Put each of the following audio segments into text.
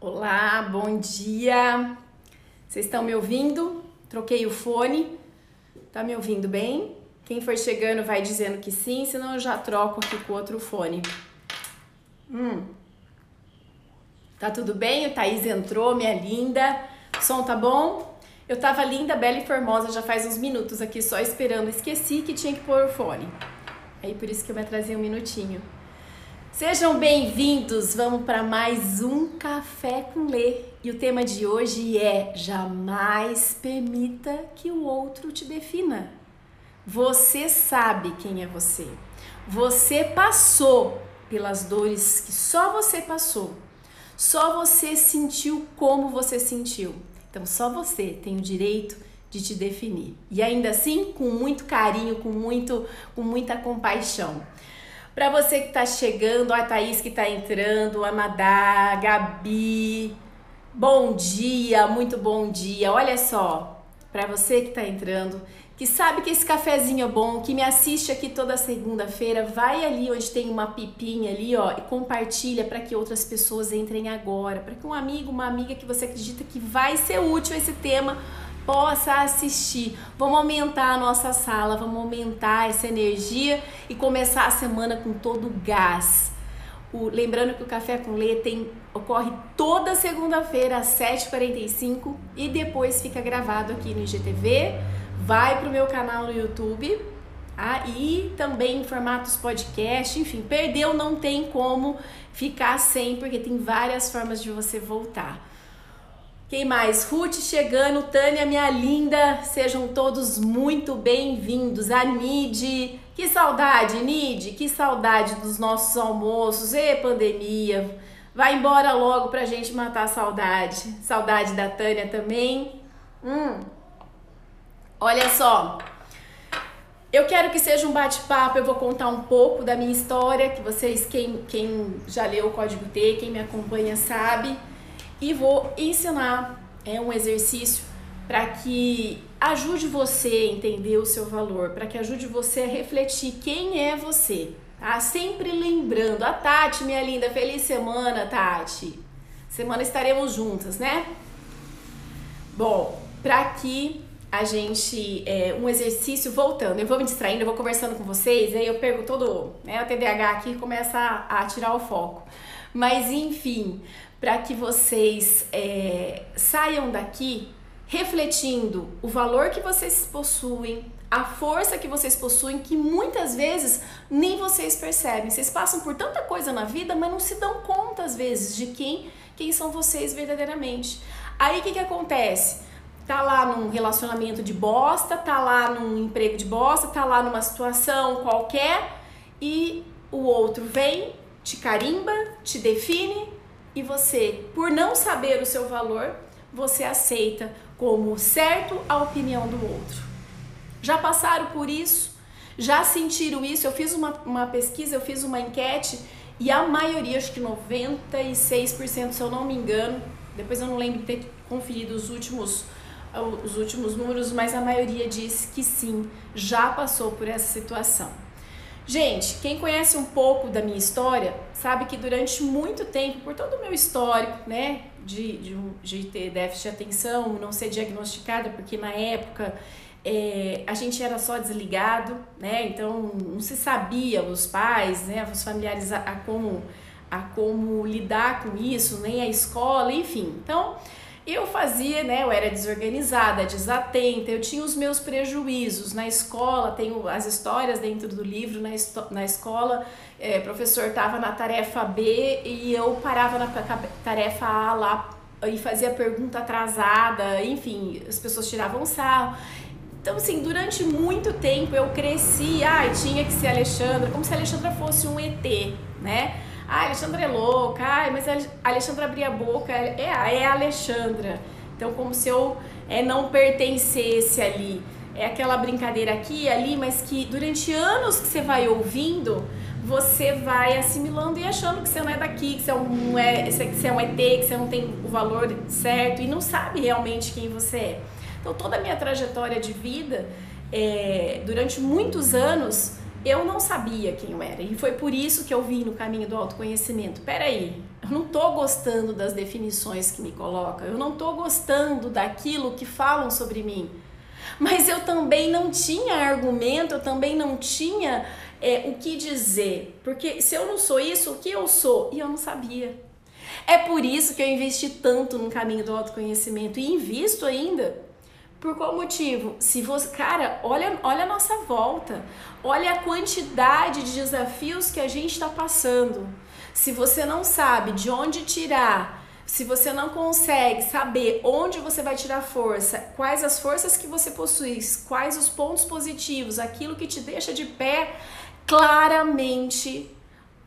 Olá, bom dia. Vocês estão me ouvindo? Troquei o fone. Tá me ouvindo bem? Quem for chegando vai dizendo que sim, senão eu já troco aqui com outro fone. Hum. Tá tudo bem? O Thaís entrou, minha linda. O som tá bom? Eu tava linda, bela e formosa já faz uns minutos aqui só esperando. Esqueci que tinha que pôr o fone. Aí por isso que eu me atrasei um minutinho. Sejam bem-vindos, vamos para mais um Café com Lê. E o tema de hoje é: jamais permita que o outro te defina. Você sabe quem é você. Você passou pelas dores que só você passou. Só você sentiu como você sentiu. Então, só você tem o direito de te definir. E ainda assim, com muito carinho, com, muito, com muita compaixão. Para você que está chegando, a Thaís que está entrando, a Madá, Gabi, bom dia, muito bom dia. Olha só, para você que está entrando, que sabe que esse cafezinho é bom, que me assiste aqui toda segunda-feira, vai ali onde tem uma pipinha ali, ó, e compartilha para que outras pessoas entrem agora, para que um amigo, uma amiga que você acredita que vai ser útil esse tema possa assistir. Vamos aumentar a nossa sala, vamos aumentar essa energia e começar a semana com todo o gás. O, lembrando que o Café com Lê tem, ocorre toda segunda-feira às 7h45 e depois fica gravado aqui no IGTV, vai para o meu canal no YouTube ah, e também em formatos podcast, enfim, perdeu não tem como ficar sem, porque tem várias formas de você voltar. Quem mais? Ruth chegando, Tânia, minha linda, sejam todos muito bem-vindos. A Nid, que saudade, Nid, que saudade dos nossos almoços. E pandemia, vai embora logo pra gente matar a saudade. Saudade da Tânia também. Hum. Olha só, eu quero que seja um bate-papo, eu vou contar um pouco da minha história, que vocês, quem, quem já leu o Código T, quem me acompanha sabe e vou ensinar é um exercício para que ajude você a entender o seu valor, para que ajude você a refletir quem é você. Tá? Sempre lembrando, a Tati, minha linda, feliz semana, Tati. Semana estaremos juntas, né? Bom, para que a gente, é, um exercício, voltando, eu vou me distraindo, eu vou conversando com vocês, aí eu pego todo, né, o TDAH aqui começa a, a tirar o foco. Mas enfim, para que vocês é, saiam daqui refletindo o valor que vocês possuem, a força que vocês possuem, que muitas vezes nem vocês percebem. Vocês passam por tanta coisa na vida, mas não se dão conta às vezes de quem, quem são vocês verdadeiramente. Aí o que, que acontece? Tá lá num relacionamento de bosta, tá lá num emprego de bosta, tá lá numa situação qualquer e o outro vem, te carimba, te define e você, por não saber o seu valor, você aceita como certo a opinião do outro. Já passaram por isso? Já sentiram isso? Eu fiz uma, uma pesquisa, eu fiz uma enquete e a maioria, acho que 96%, se eu não me engano, depois eu não lembro de ter conferido os últimos os últimos números, mas a maioria diz que sim, já passou por essa situação. Gente, quem conhece um pouco da minha história sabe que durante muito tempo, por todo o meu histórico, né, de, de, de ter déficit de atenção, não ser diagnosticada, porque na época é, a gente era só desligado, né, então não se sabia, os pais, né, os familiares, a, a como, a como lidar com isso, nem a escola, enfim. Então, eu fazia, né? Eu era desorganizada, desatenta, eu tinha os meus prejuízos. Na escola, tenho as histórias dentro do livro, na, na escola, é, professor estava na tarefa B e eu parava na tarefa A lá e fazia pergunta atrasada, enfim, as pessoas tiravam sarro. Então, assim, durante muito tempo eu cresci, ai, tinha que ser Alexandra, como se a Alexandra fosse um ET, né? Ah, Alexandra é louca, ai, mas a Alexandra abria a boca, é, é a Alexandra. Então, como se eu é, não pertencesse ali. É aquela brincadeira aqui ali, mas que durante anos que você vai ouvindo, você vai assimilando e achando que você não é daqui, que você, não é, que você é um ET, que você não tem o valor certo e não sabe realmente quem você é. Então, toda a minha trajetória de vida, é, durante muitos anos, eu não sabia quem eu era. E foi por isso que eu vi no caminho do autoconhecimento. Peraí, Eu não tô gostando das definições que me colocam. Eu não tô gostando daquilo que falam sobre mim. Mas eu também não tinha argumento, eu também não tinha é, o que dizer. Porque se eu não sou isso, o que eu sou? E eu não sabia. É por isso que eu investi tanto no caminho do autoconhecimento e invisto ainda. Por qual motivo? Se você, cara, olha, olha a nossa volta. Olha a quantidade de desafios que a gente está passando. Se você não sabe de onde tirar, se você não consegue saber onde você vai tirar força, quais as forças que você possui, quais os pontos positivos, aquilo que te deixa de pé, claramente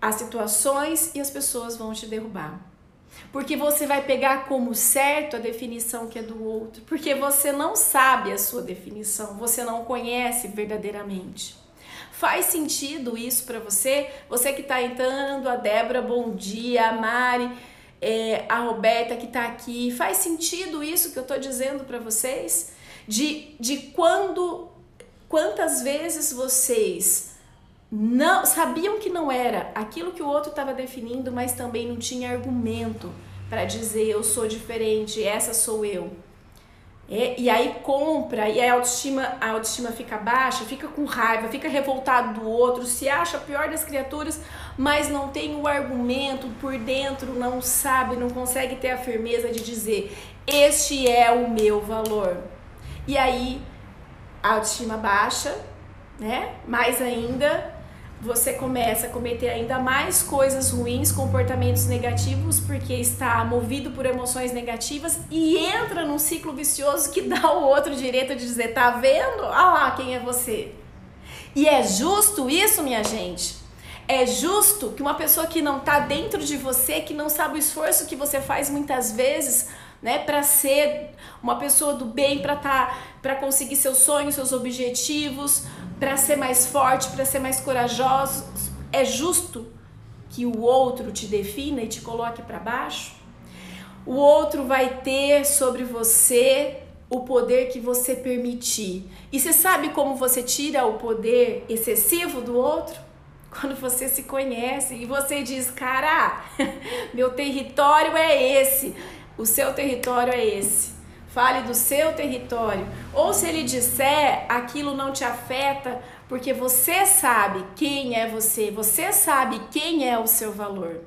as situações e as pessoas vão te derrubar. Porque você vai pegar como certo a definição que é do outro, porque você não sabe a sua definição, você não conhece verdadeiramente. Faz sentido isso para você? Você que está entrando, a Débora, bom dia, a Mari, é, a Roberta que está aqui, faz sentido isso que eu estou dizendo para vocês? De, de quando, quantas vezes vocês não sabiam que não era aquilo que o outro estava definindo, mas também não tinha argumento para dizer eu sou diferente, essa sou eu. É, e aí compra, e a autoestima, a autoestima fica baixa, fica com raiva, fica revoltado do outro, se acha pior das criaturas, mas não tem o argumento por dentro, não sabe, não consegue ter a firmeza de dizer: Este é o meu valor. E aí a autoestima baixa, né? Mais ainda, você começa a cometer ainda mais coisas ruins, comportamentos negativos, porque está movido por emoções negativas e entra num ciclo vicioso que dá o outro direito de dizer: tá vendo? Ah lá quem é você. E é justo isso, minha gente? É justo que uma pessoa que não está dentro de você, que não sabe o esforço que você faz muitas vezes, né, para ser uma pessoa do bem, para tá, para conseguir seus sonhos, seus objetivos, para ser mais forte, para ser mais corajoso, é justo que o outro te defina e te coloque para baixo? O outro vai ter sobre você o poder que você permitir. E você sabe como você tira o poder excessivo do outro? Quando você se conhece e você diz, cara, meu território é esse, o seu território é esse fale do seu território. Ou se ele disser, aquilo não te afeta, porque você sabe quem é você, você sabe quem é o seu valor.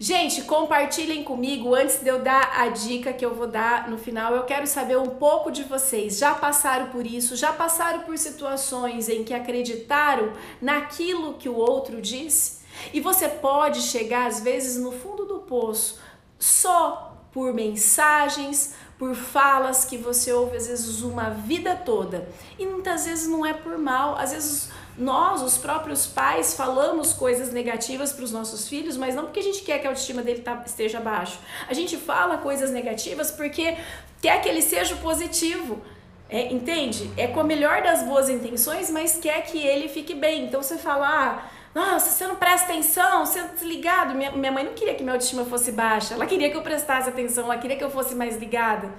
Gente, compartilhem comigo antes de eu dar a dica que eu vou dar no final. Eu quero saber um pouco de vocês. Já passaram por isso? Já passaram por situações em que acreditaram naquilo que o outro disse? E você pode chegar às vezes no fundo do poço só por mensagens, por falas que você ouve às vezes uma vida toda. E muitas vezes não é por mal, às vezes nós, os próprios pais, falamos coisas negativas para os nossos filhos, mas não porque a gente quer que a autoestima dele tá, esteja baixo. A gente fala coisas negativas porque quer que ele seja positivo. É, entende? É com a melhor das boas intenções, mas quer que ele fique bem. Então você fala, ah, nossa, você não presta atenção, você é desligado. Minha, minha mãe não queria que minha autoestima fosse baixa, ela queria que eu prestasse atenção, ela queria que eu fosse mais ligada.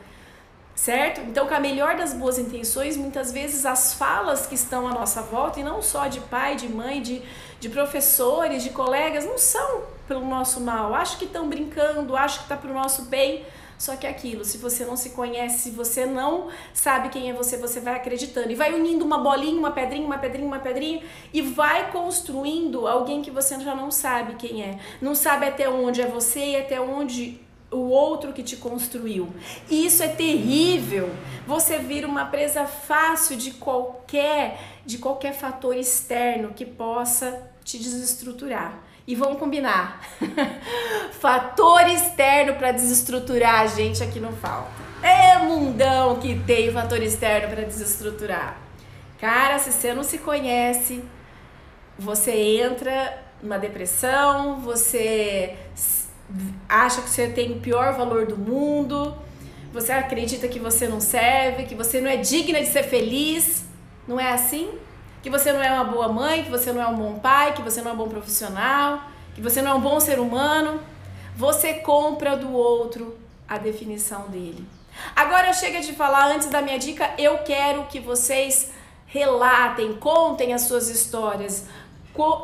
Certo? Então, com a melhor das boas intenções, muitas vezes as falas que estão à nossa volta, e não só de pai, de mãe, de, de professores, de colegas, não são pelo nosso mal. Acho que estão brincando, acho que está para o nosso bem só que é aquilo, se você não se conhece, se você não sabe quem é você, você vai acreditando e vai unindo uma bolinha, uma pedrinha, uma pedrinha, uma pedrinha e vai construindo alguém que você já não sabe quem é. Não sabe até onde é você e até onde o outro que te construiu. E isso é terrível. Você vira uma presa fácil de qualquer de qualquer fator externo que possa te desestruturar. E vamos combinar. Fator externo para desestruturar a gente aqui não falta. É mundão que tem fator externo para desestruturar. Cara, se você não se conhece, você entra numa depressão, você acha que você tem o pior valor do mundo, você acredita que você não serve, que você não é digna de ser feliz. Não é assim? Que você não é uma boa mãe, que você não é um bom pai, que você não é um bom profissional, que você não é um bom ser humano. Você compra do outro a definição dele. Agora chega de falar antes da minha dica, eu quero que vocês relatem, contem as suas histórias.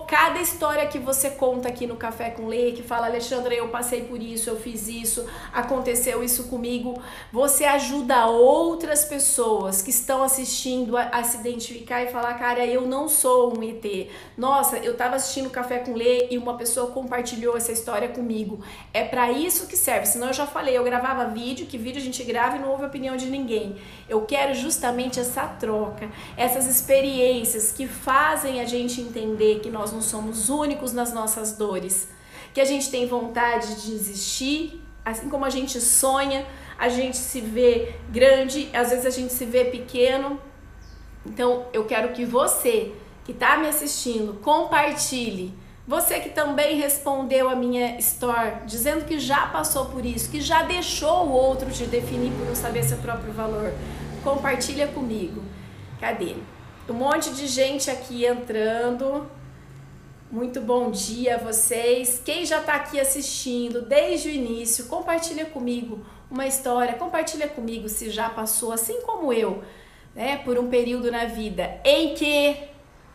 Cada história que você conta aqui no Café com Lei, que fala, Alexandra, eu passei por isso, eu fiz isso, aconteceu isso comigo, você ajuda outras pessoas que estão assistindo a, a se identificar e falar, cara, eu não sou um ET. Nossa, eu tava assistindo Café com Lei e uma pessoa compartilhou essa história comigo. É para isso que serve. Senão eu já falei, eu gravava vídeo, que vídeo a gente grava e não ouve a opinião de ninguém. Eu quero justamente essa troca, essas experiências que fazem a gente entender que nós não somos únicos nas nossas dores, que a gente tem vontade de desistir, assim como a gente sonha, a gente se vê grande, às vezes a gente se vê pequeno. Então, eu quero que você que está me assistindo compartilhe. Você que também respondeu a minha story, dizendo que já passou por isso, que já deixou o outro te definir por não saber seu próprio valor, compartilha comigo. Cadê? Um monte de gente aqui entrando. Muito bom dia a vocês. Quem já está aqui assistindo desde o início, compartilha comigo uma história, compartilha comigo se já passou, assim como eu, né, por um período na vida em que,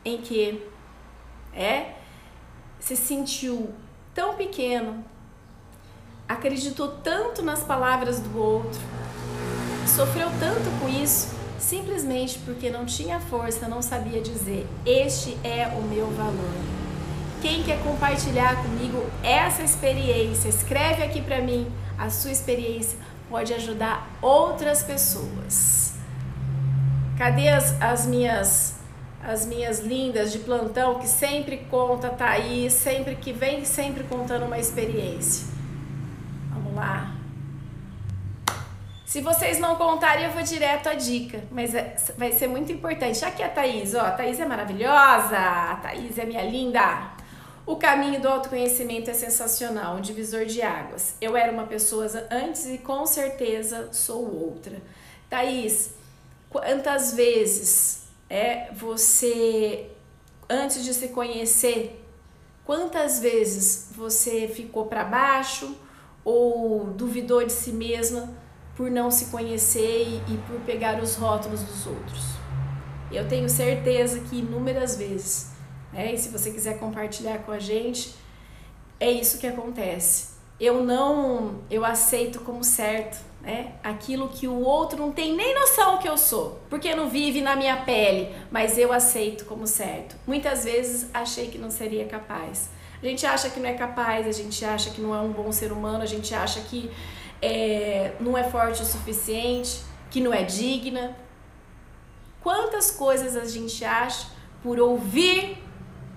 em que, é, se sentiu tão pequeno, acreditou tanto nas palavras do outro, sofreu tanto com isso, simplesmente porque não tinha força, não sabia dizer: Este é o meu valor. Quem quer compartilhar comigo essa experiência, escreve aqui para mim a sua experiência, pode ajudar outras pessoas. Cadê as, as minhas as minhas lindas de plantão que sempre conta tá aí, sempre que vem sempre contando uma experiência. Vamos lá. Se vocês não contarem, eu vou direto à dica, mas é, vai ser muito importante. Aqui é a Thaís, ó, a Thaís é maravilhosa, a Thaís é minha linda. O caminho do autoconhecimento é sensacional, um divisor de águas. Eu era uma pessoa antes e com certeza sou outra. Thaís, quantas vezes é você, antes de se conhecer, quantas vezes você ficou para baixo ou duvidou de si mesma por não se conhecer e, e por pegar os rótulos dos outros? Eu tenho certeza que inúmeras vezes né? E se você quiser compartilhar com a gente, é isso que acontece. Eu não, eu aceito como certo, né? Aquilo que o outro não tem nem noção que eu sou, porque não vive na minha pele, mas eu aceito como certo. Muitas vezes achei que não seria capaz. A gente acha que não é capaz, a gente acha que não é um bom ser humano, a gente acha que é, não é forte o suficiente, que não é digna. Quantas coisas a gente acha por ouvir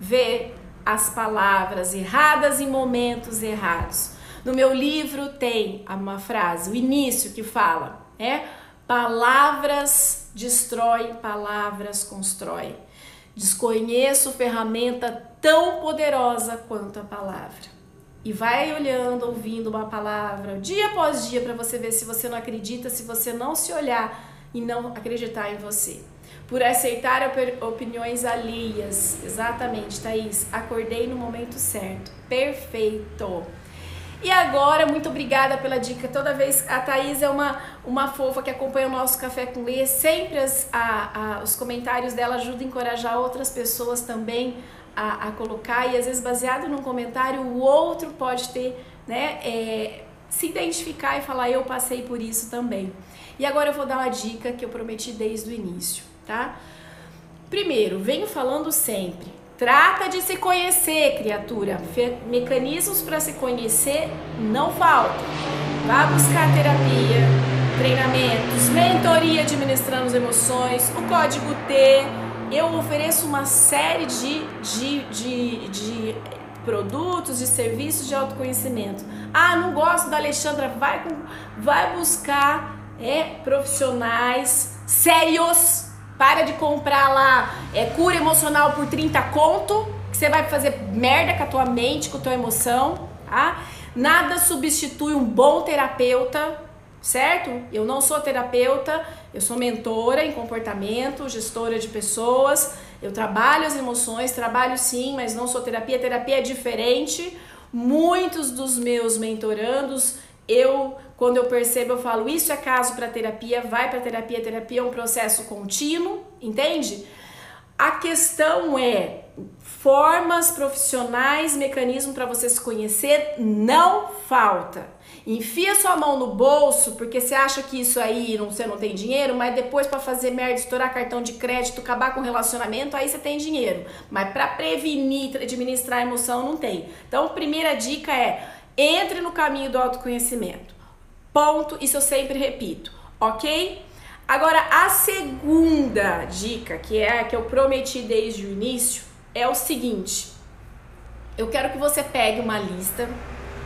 ver as palavras erradas em momentos errados. No meu livro tem uma frase, o início que fala, é palavras destroem, palavras constroem. Desconheço ferramenta tão poderosa quanto a palavra. E vai olhando, ouvindo uma palavra dia após dia para você ver se você não acredita, se você não se olhar e não acreditar em você por aceitar opiniões alheias. Exatamente, Thaís. Acordei no momento certo. Perfeito. E agora, muito obrigada pela dica. Toda vez a Thaís é uma, uma fofa que acompanha o nosso Café com Lê. Sempre as, a, a, os comentários dela ajudam a encorajar outras pessoas também a, a, colocar. E às vezes, baseado num comentário, o outro pode ter, né, é, se identificar e falar: Eu passei por isso também. E agora eu vou dar uma dica que eu prometi desde o início tá? Primeiro, venho falando sempre. Trata de se conhecer, criatura. Mecanismos para se conhecer não faltam. Vá buscar terapia, treinamentos, mentoria administrando as emoções, o código T. Eu ofereço uma série de, de, de, de produtos e serviços de autoconhecimento. Ah, não gosto da Alexandra, vai, vai buscar é, profissionais sérios para de comprar lá é, cura emocional por 30 conto, que você vai fazer merda com a tua mente, com a tua emoção, tá? Nada substitui um bom terapeuta, certo? Eu não sou terapeuta, eu sou mentora em comportamento, gestora de pessoas, eu trabalho as emoções, trabalho sim, mas não sou terapia, terapia é diferente. Muitos dos meus mentorandos eu quando eu percebo, eu falo, isso é caso para terapia, vai para terapia, terapia é um processo contínuo, entende? A questão é Formas profissionais, mecanismo para você se conhecer não falta. Enfia sua mão no bolso porque você acha que isso aí não, você não tem dinheiro, mas depois para fazer merda, estourar cartão de crédito, acabar com relacionamento, aí você tem dinheiro. Mas para prevenir, administrar emoção não tem. Então, primeira dica é: entre no caminho do autoconhecimento. Ponto, isso eu sempre repito, ok? Agora, a segunda dica, que é a que eu prometi desde o início, é o seguinte: eu quero que você pegue uma lista,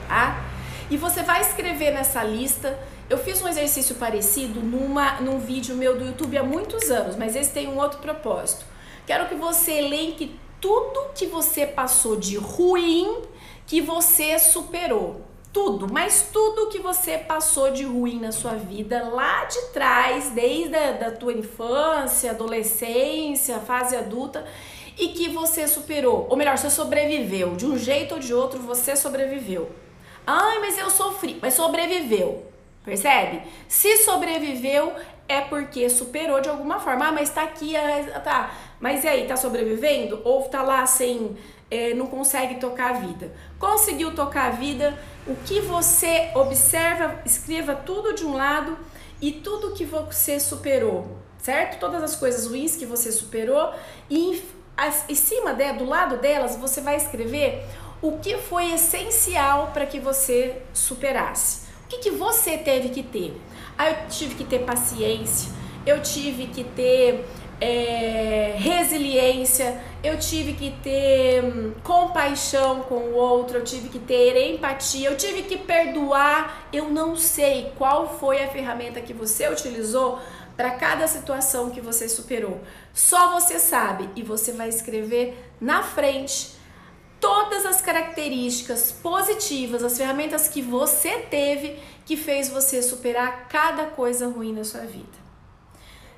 tá? E você vai escrever nessa lista. Eu fiz um exercício parecido numa, num vídeo meu do YouTube há muitos anos, mas esse tem um outro propósito. Quero que você elenque tudo que você passou de ruim que você superou. Tudo, mas tudo que você passou de ruim na sua vida lá de trás, desde a da tua infância, adolescência, fase adulta, e que você superou, ou melhor, você sobreviveu, de um jeito ou de outro você sobreviveu. Ai, mas eu sofri, mas sobreviveu. Percebe? Se sobreviveu é porque superou de alguma forma. Ah, mas tá aqui, ah, tá. Mas e aí, tá sobrevivendo? Ou tá lá sem, é, não consegue tocar a vida? Conseguiu tocar a vida? O que você observa, escreva tudo de um lado e tudo que você superou, certo? Todas as coisas ruins que você superou e em cima de, do lado delas você vai escrever o que foi essencial para que você superasse. O que, que você teve que ter? Ah, eu tive que ter paciência, eu tive que ter é, resiliência, eu tive que ter hum, compaixão com o outro, eu tive que ter empatia, eu tive que perdoar. Eu não sei qual foi a ferramenta que você utilizou para cada situação que você superou. Só você sabe e você vai escrever na frente todas as características positivas, as ferramentas que você teve que fez você superar cada coisa ruim na sua vida.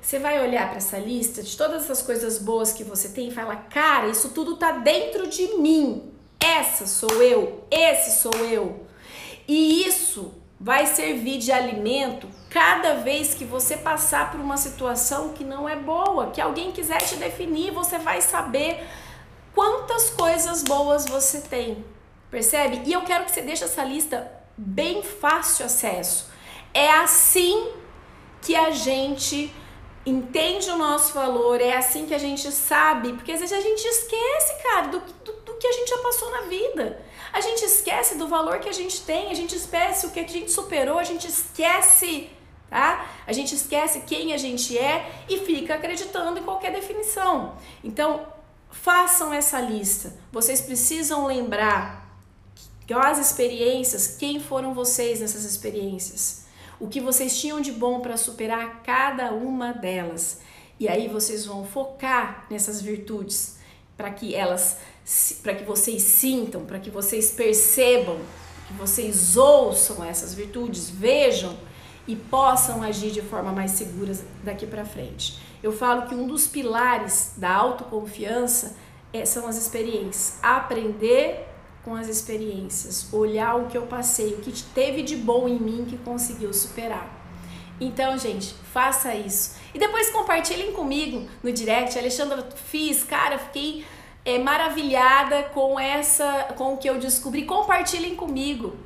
Você vai olhar para essa lista de todas essas coisas boas que você tem e fala: "Cara, isso tudo tá dentro de mim. Essa sou eu, esse sou eu". E isso vai servir de alimento cada vez que você passar por uma situação que não é boa, que alguém quiser te definir, você vai saber quantas coisas boas você tem. Percebe? E eu quero que você deixe essa lista bem fácil acesso. É assim que a gente entende o nosso valor, é assim que a gente sabe, porque às vezes a gente esquece, cara, do, do, do, que a gente já passou na vida. A gente esquece do valor que a gente tem, a gente esquece o que a gente superou, a gente esquece, tá? A gente esquece quem a gente é e fica acreditando em qualquer definição. Então, façam essa lista. Vocês precisam lembrar as experiências, quem foram vocês nessas experiências o que vocês tinham de bom para superar cada uma delas. E aí vocês vão focar nessas virtudes para que elas para que vocês sintam, para que vocês percebam, que vocês ouçam essas virtudes, vejam e possam agir de forma mais segura daqui para frente. Eu falo que um dos pilares da autoconfiança é, são as experiências. Aprender com as experiências, olhar o que eu passei, o que teve de bom em mim que conseguiu superar. Então, gente, faça isso. E depois compartilhem comigo no direct. Alexandra, fiz, cara, fiquei é, maravilhada com essa, com o que eu descobri. Compartilhem comigo.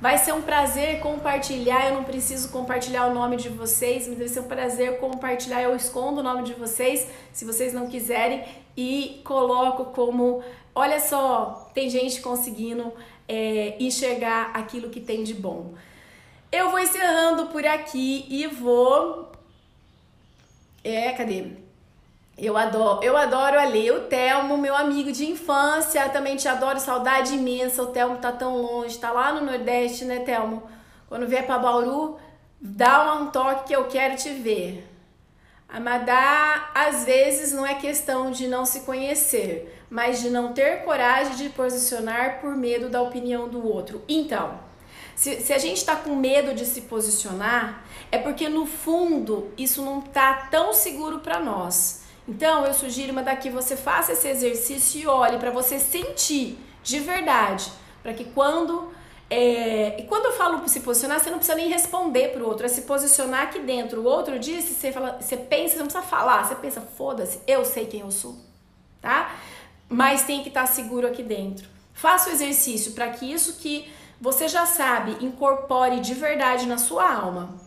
Vai ser um prazer compartilhar. Eu não preciso compartilhar o nome de vocês, mas vai ser um prazer compartilhar. Eu escondo o nome de vocês, se vocês não quiserem, e coloco como Olha só, tem gente conseguindo é, enxergar aquilo que tem de bom. Eu vou encerrando por aqui e vou. É, cadê? Eu adoro, eu adoro ali o Telmo, meu amigo de infância, também te adoro, saudade imensa. O Telmo tá tão longe, tá lá no Nordeste, né, Telmo? Quando vier para Bauru, dá um toque que eu quero te ver. Amadá, às vezes, não é questão de não se conhecer, mas de não ter coragem de posicionar por medo da opinião do outro. Então, se, se a gente está com medo de se posicionar, é porque no fundo isso não está tão seguro para nós. Então, eu sugiro, Amadá, que você faça esse exercício e olhe para você sentir de verdade, para que quando é, e quando eu falo se posicionar, você não precisa nem responder pro outro, é se posicionar aqui dentro. O outro disse, você, fala, você pensa, você não precisa falar, você pensa, foda-se, eu sei quem eu sou, tá? mas tem que estar seguro aqui dentro. Faça o exercício para que isso que você já sabe incorpore de verdade na sua alma.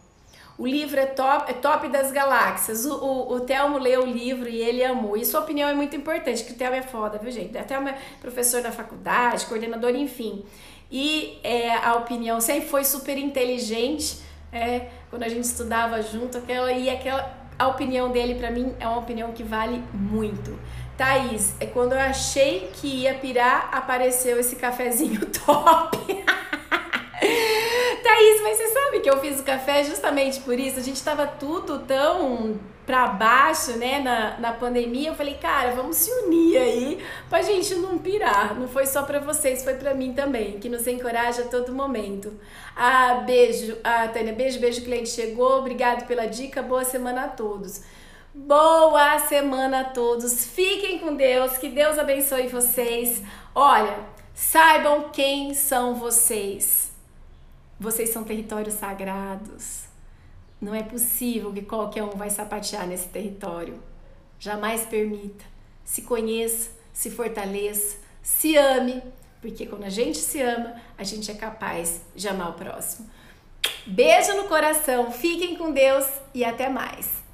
O livro é top, é top das galáxias. O, o, o Telmo leu o livro e ele amou. E sua opinião é muito importante, que o Telmo é foda, viu, gente? O Telmo é professor da faculdade, coordenador, enfim. E é, a opinião sempre foi super inteligente. É, quando a gente estudava junto, aquela, e aquela, a opinião dele, para mim, é uma opinião que vale muito. Thaís, é quando eu achei que ia pirar, apareceu esse cafezinho top. Thaís, mas você sabe que eu fiz o café justamente por isso? A gente tava tudo tão pra baixo, né, na, na pandemia. Eu falei, cara, vamos se unir aí pra gente não pirar. Não foi só pra vocês, foi pra mim também, que nos encoraja a todo momento. Ah, beijo, ah, Tânia, beijo, beijo, cliente chegou. Obrigado pela dica, boa semana a todos. Boa semana a todos. Fiquem com Deus, que Deus abençoe vocês. Olha, saibam quem são vocês. Vocês são territórios sagrados. Não é possível que qualquer um vai sapatear nesse território. Jamais permita. Se conheça, se fortaleça, se ame, porque quando a gente se ama, a gente é capaz de amar o próximo. Beijo no coração, fiquem com Deus e até mais.